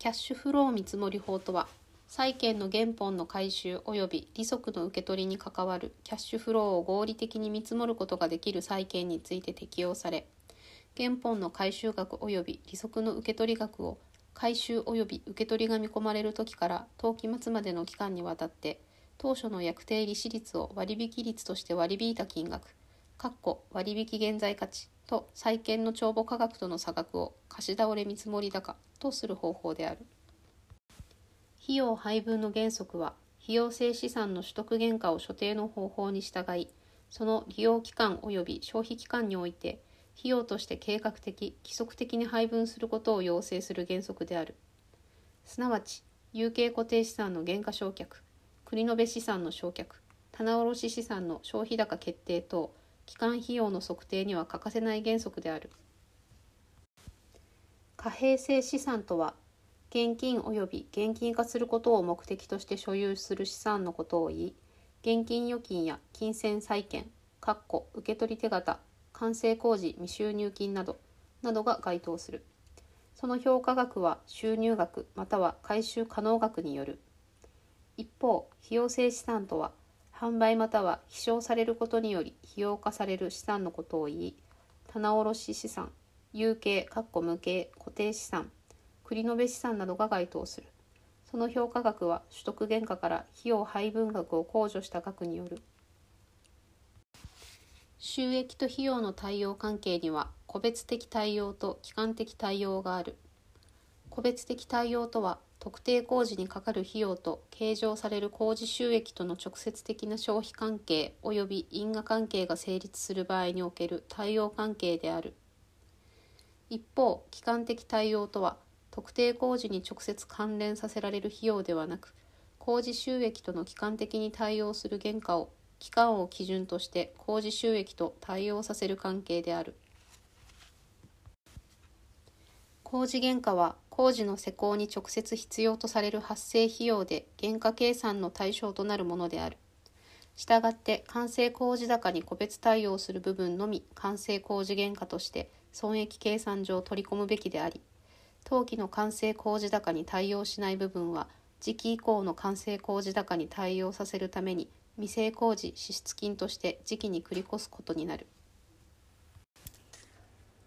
キャッシュフロー見積もり法とは、債券の原本の回収及び利息の受け取りに関わるキャッシュフローを合理的に見積もることができる債券について適用され、原本の回収額及び利息の受け取り額を回収及び受け取りが見込まれる時から当期末までの期間にわたって当初の約定利子率を割引率として割り引いた金額割引現在価値と債券の帳簿価格との差額を貸し倒れ見積高とする方法である。費用配分の原則は、費用性資産の取得原価を所定の方法に従い、その利用期間及び消費期間において、費用として計画的、規則的に配分することを要請する原則である。すなわち、有形固定資産の原価償却、繰延資産の償却、棚卸資産の消費高決定等、期間費用の測定には欠かせない原則である。貨幣性資産とは、現金及び現金化することを目的として所有する資産のことを言い、現金預金や金銭債券、受取手形、完成工事未収入金など、などが該当する。その評価額は収入額または回収可能額による。一方、費用性資産とは、販売または飛翔されることにより費用化される資産のことを言い、棚卸資産、有形、無形、固定資産、繰延資産などが該当する。その評価額は取得原価から費用配分額を控除した額による。収益と費用の対応関係には個別的対応と期間的対応がある。個別的対応とは特定工事にかかる費用と計上される工事収益との直接的な消費関係及び因果関係が成立する場合における対応関係である。一方、期間的対応とは、特定工事に直接関連させられる費用ではなく、工事収益との期間的に対応する原価を、期間を基準として工事収益と対応させる関係である。工事原価は工事の施工に直接必要とされる発生費用で原価計算の対象となるものである。したがって完成工事高に個別対応する部分のみ完成工事原価として損益計算上取り込むべきであり、当期の完成工事高に対応しない部分は時期以降の完成工事高に対応させるために未成工事支出金として時期に繰り越すことになる。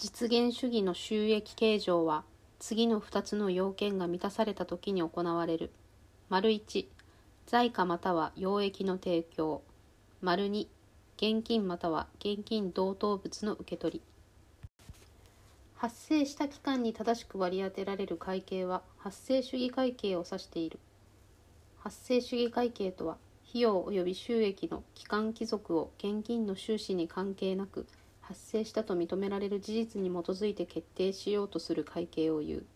実現主義の収益計上は次の2つの要件が満たされたときに行われる。丸1、財貨または溶液の提供。丸2、現金または現金同等物の受け取り。発生した期間に正しく割り当てられる会計は発生主義会計を指している。発生主義会計とは、費用及び収益の期間帰属を現金の収支に関係なく発生したと認められる事実に基づいて決定しようとする会計を言う。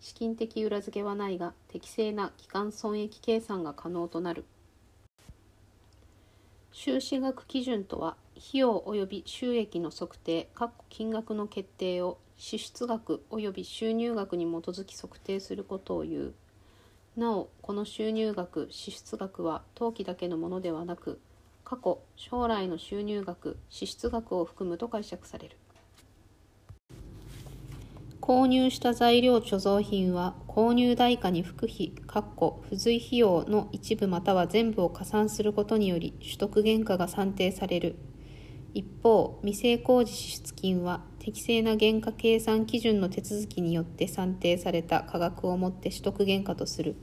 資金的裏付けはないが、適正な期間損益計算が可能となる。収支額基準とは、費用及び収益の測定、金額の決定を支出額及び収入額に基づき測定することを言う。なお、この収入額、支出額は当期だけのものではなく、過去、将来の収入額、支出額を含むと解釈される。購入した材料貯蔵品は購入代価に副費、付随費用の一部または全部を加算することにより取得原価が算定される。一方、未成工事支出金は適正な原価計算基準の手続きによって算定された価格をもって取得原価とする。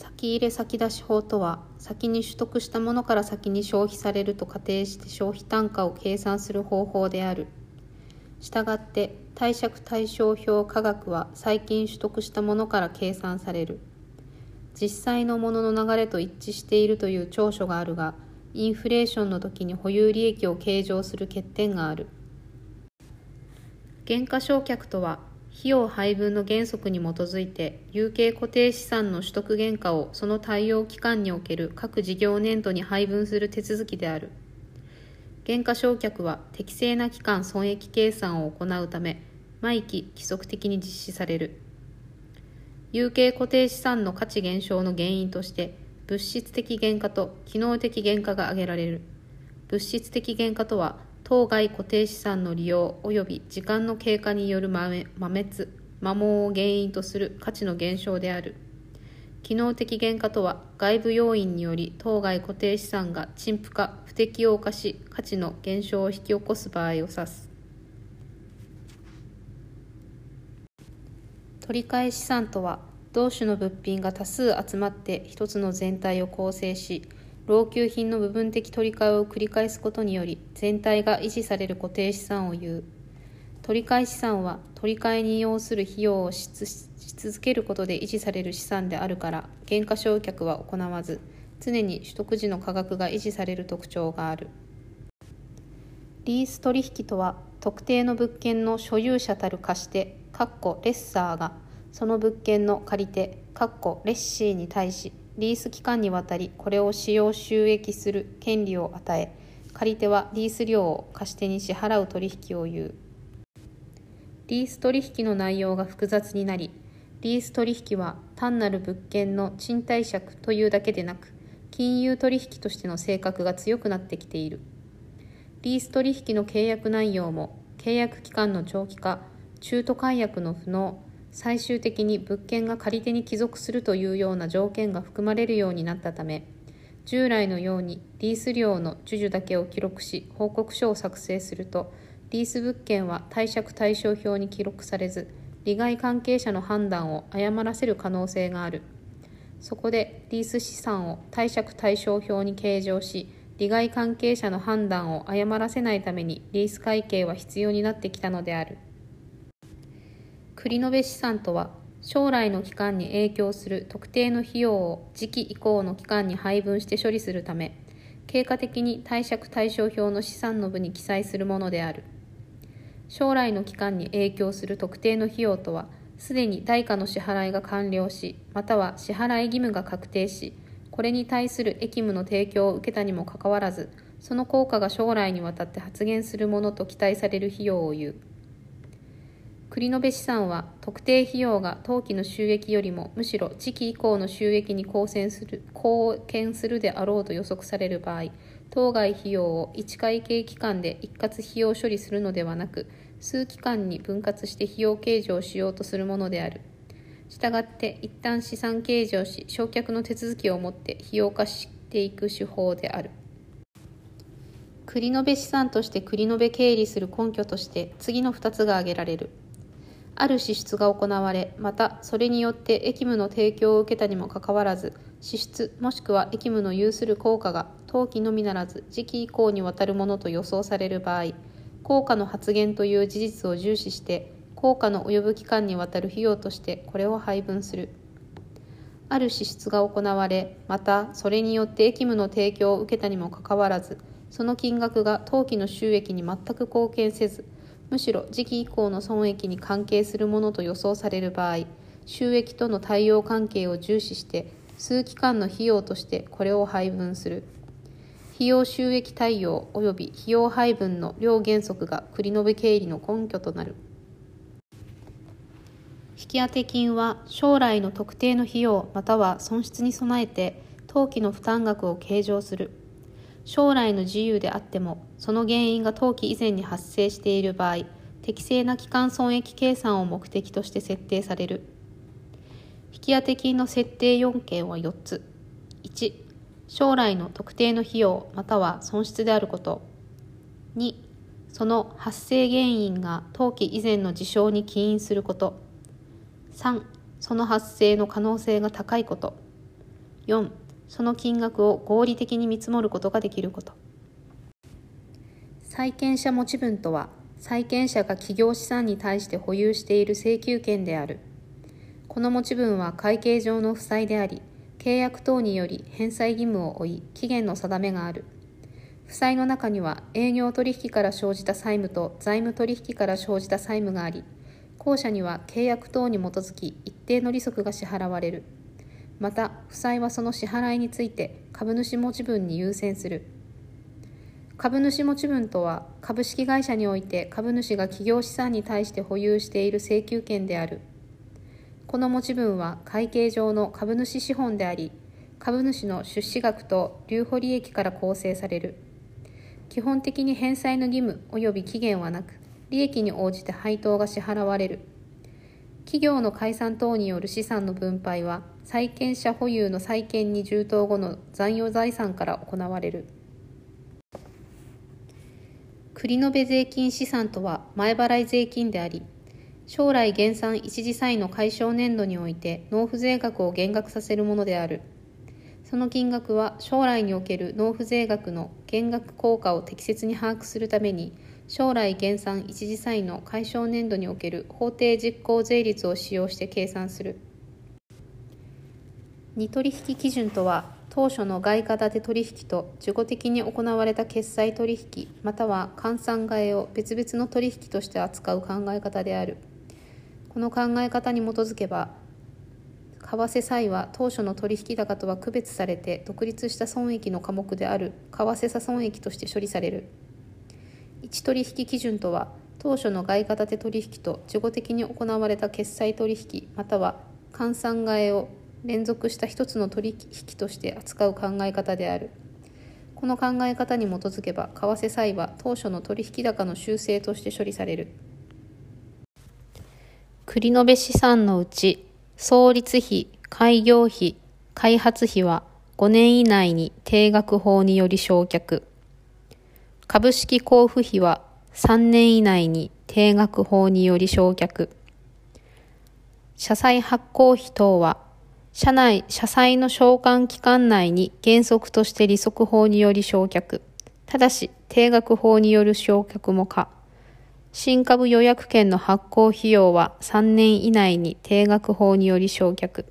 先入れ先出し法とは、先に取得したものから先に消費されると仮定して消費単価を計算する方法である。したがって、貸借対照表価格は最近取得したものから計算される。実際のものの流れと一致しているという長所があるが、インフレーションの時に保有利益を計上する欠点がある。減価償却とは、費用配分の原則に基づいて有形固定資産の取得原価をその対応期間における各事業年度に配分する手続きである。原価償却は適正な期間損益計算を行うため、毎期規則的に実施される。有形固定資産の価値減少の原因として、物質的原価と機能的原価が挙げられる。物質的原価とは、当該固定資産の利用及び時間の経過による磨滅、摩耗を原因とする価値の減少である。機能的原価とは外部要因により当該固定資産が陳腐化不適用化し価値の減少を引き起こす場合を指す取り替え資産とは同種の物品が多数集まって一つの全体を構成し老朽品の部分的取り替えを繰り返すことにより全体が維持される固定資産を言う。取り替え資産は取り替えに要する費用をし続けることで維持される資産であるから減価償却は行わず常に取得時の価格が維持される特徴がある。リース取引とは特定の物件の所有者たる貸し手レッサーがその物件の借り手レッシーに対しリース期間にわたりこれを使用収益する権利を与え借り手はリース料を貸し手に支払う取引を言う。リース取引の内容が複雑になりリース取引は単なる物件の賃貸借というだけでなく金融取引としての性格が強くなってきている。リース取引の契約内容も契約期間の長期化中途解約の不能最終的に物件が借り手に帰属するというような条件が含まれるようになったため従来のようにリース料の授受だけを記録し報告書を作成するとリース物件は貸借対照表に記録されず利害関係者の判断を誤らせる可能性がある。そこでリース資産を貸借対照表に計上し利害関係者の判断を誤らせないためにリース会計は必要になってきたのである。繰延資産とは将来の期間に影響する特定の費用を時期以降の期間に配分して処理するため経過的に貸借対照表の資産の部に記載するものである。将来の期間に影響する特定の費用とはすでに代価の支払いが完了しまたは支払い義務が確定しこれに対する役務の提供を受けたにもかかわらずその効果が将来にわたって発現するものと期待される費用を言う。繰延資産は特定費用が当期の収益よりもむしろ時期以降の収益に貢献する貢献するであろうと予測される場合当該費用を1会計期間で一括費用処理するのではなく数期間に分割して費用計上しようとするものである。したがって一旦資産計上し償却の手続きをもって費用化していく手法である。繰延資産として繰延経理する根拠として次の2つが挙げられる。ある支出が行われ、またそれによって役務の提供を受けたにもかかわらず、支出もしくは役務の有する効果が当期のみならず時期以降にわたるものと予想される場合、効果の発言という事実を重視して効果の及ぶ期間にわたる費用としてこれを配分する。ある支出が行われまたそれによって役務の提供を受けたにもかかわらずその金額が当期の収益に全く貢献せずむしろ時期以降の損益に関係するものと予想される場合収益との対応関係を重視して数期間の費用としてこれを配分する。費用収益対応及び費用配分の両原則が繰延経理の根拠となる引当金は将来の特定の費用または損失に備えて当期の負担額を計上する将来の自由であってもその原因が当期以前に発生している場合適正な期間損益計算を目的として設定される。引当金の設定4件は4つ。1将来の特定の費用または損失であること。2その発生原因が当期以前の事象に起因すること。3その発生の可能性が高いこと。4その金額を合理的に見積もることができること。債権者持ち分とは債権者が企業資産に対して保有している請求権である。この持ち分は会計上の負債であり契約等により返済義務を負い期限の定めがある。負債の中には営業取引から生じた債務と財務取引から生じた債務があり後者には契約等に基づき一定の利息が支払われる。また負債はその支払いについて株主持ち分に優先する株主持ち分とは株式会社において株主が企業資産に対して保有している請求権であるこの持ち分は会計上の株主資本であり、株主の出資額と留保利益から構成される。基本的に返済の義務及び期限はなく、利益に応じて配当が支払われる。企業の解散等による資産の分配は債権者保有の債権に充当後の残余財産から行われる。繰延税金資産とは前払い税金であり将来減産一時債の解消年度において納付税額を減額させるものである。その金額は将来における納付税額の減額効果を適切に把握するために将来減産一時債の解消年度における法定実効税率を使用して計算する。二取引基準とは当初の外貨建て取引と事後的に行われた決済取引または換算替えを別々の取引として扱う考え方である。この考え方に基づけば為替差異は当初の取引高とは区別されて独立した損益の科目である為替差損益として処理される。1取引基準とは当初の外貨建て取引と事後的に行われた決済取引または換算替えを連続した一つの取引として扱う考え方である。この考え方に基づけば為替差異は当初の取引高の修正として処理される。繰延資産のうち創立費開業費開発費は5年以内に定額法により償却。株式交付費は3年以内に定額法により償却。社債発行費等は、社内、社債の償還期間内に原則として利息法により償却。ただし、定額法による償却も可。新株予約権の発行費用は3年以内に定額法により償却。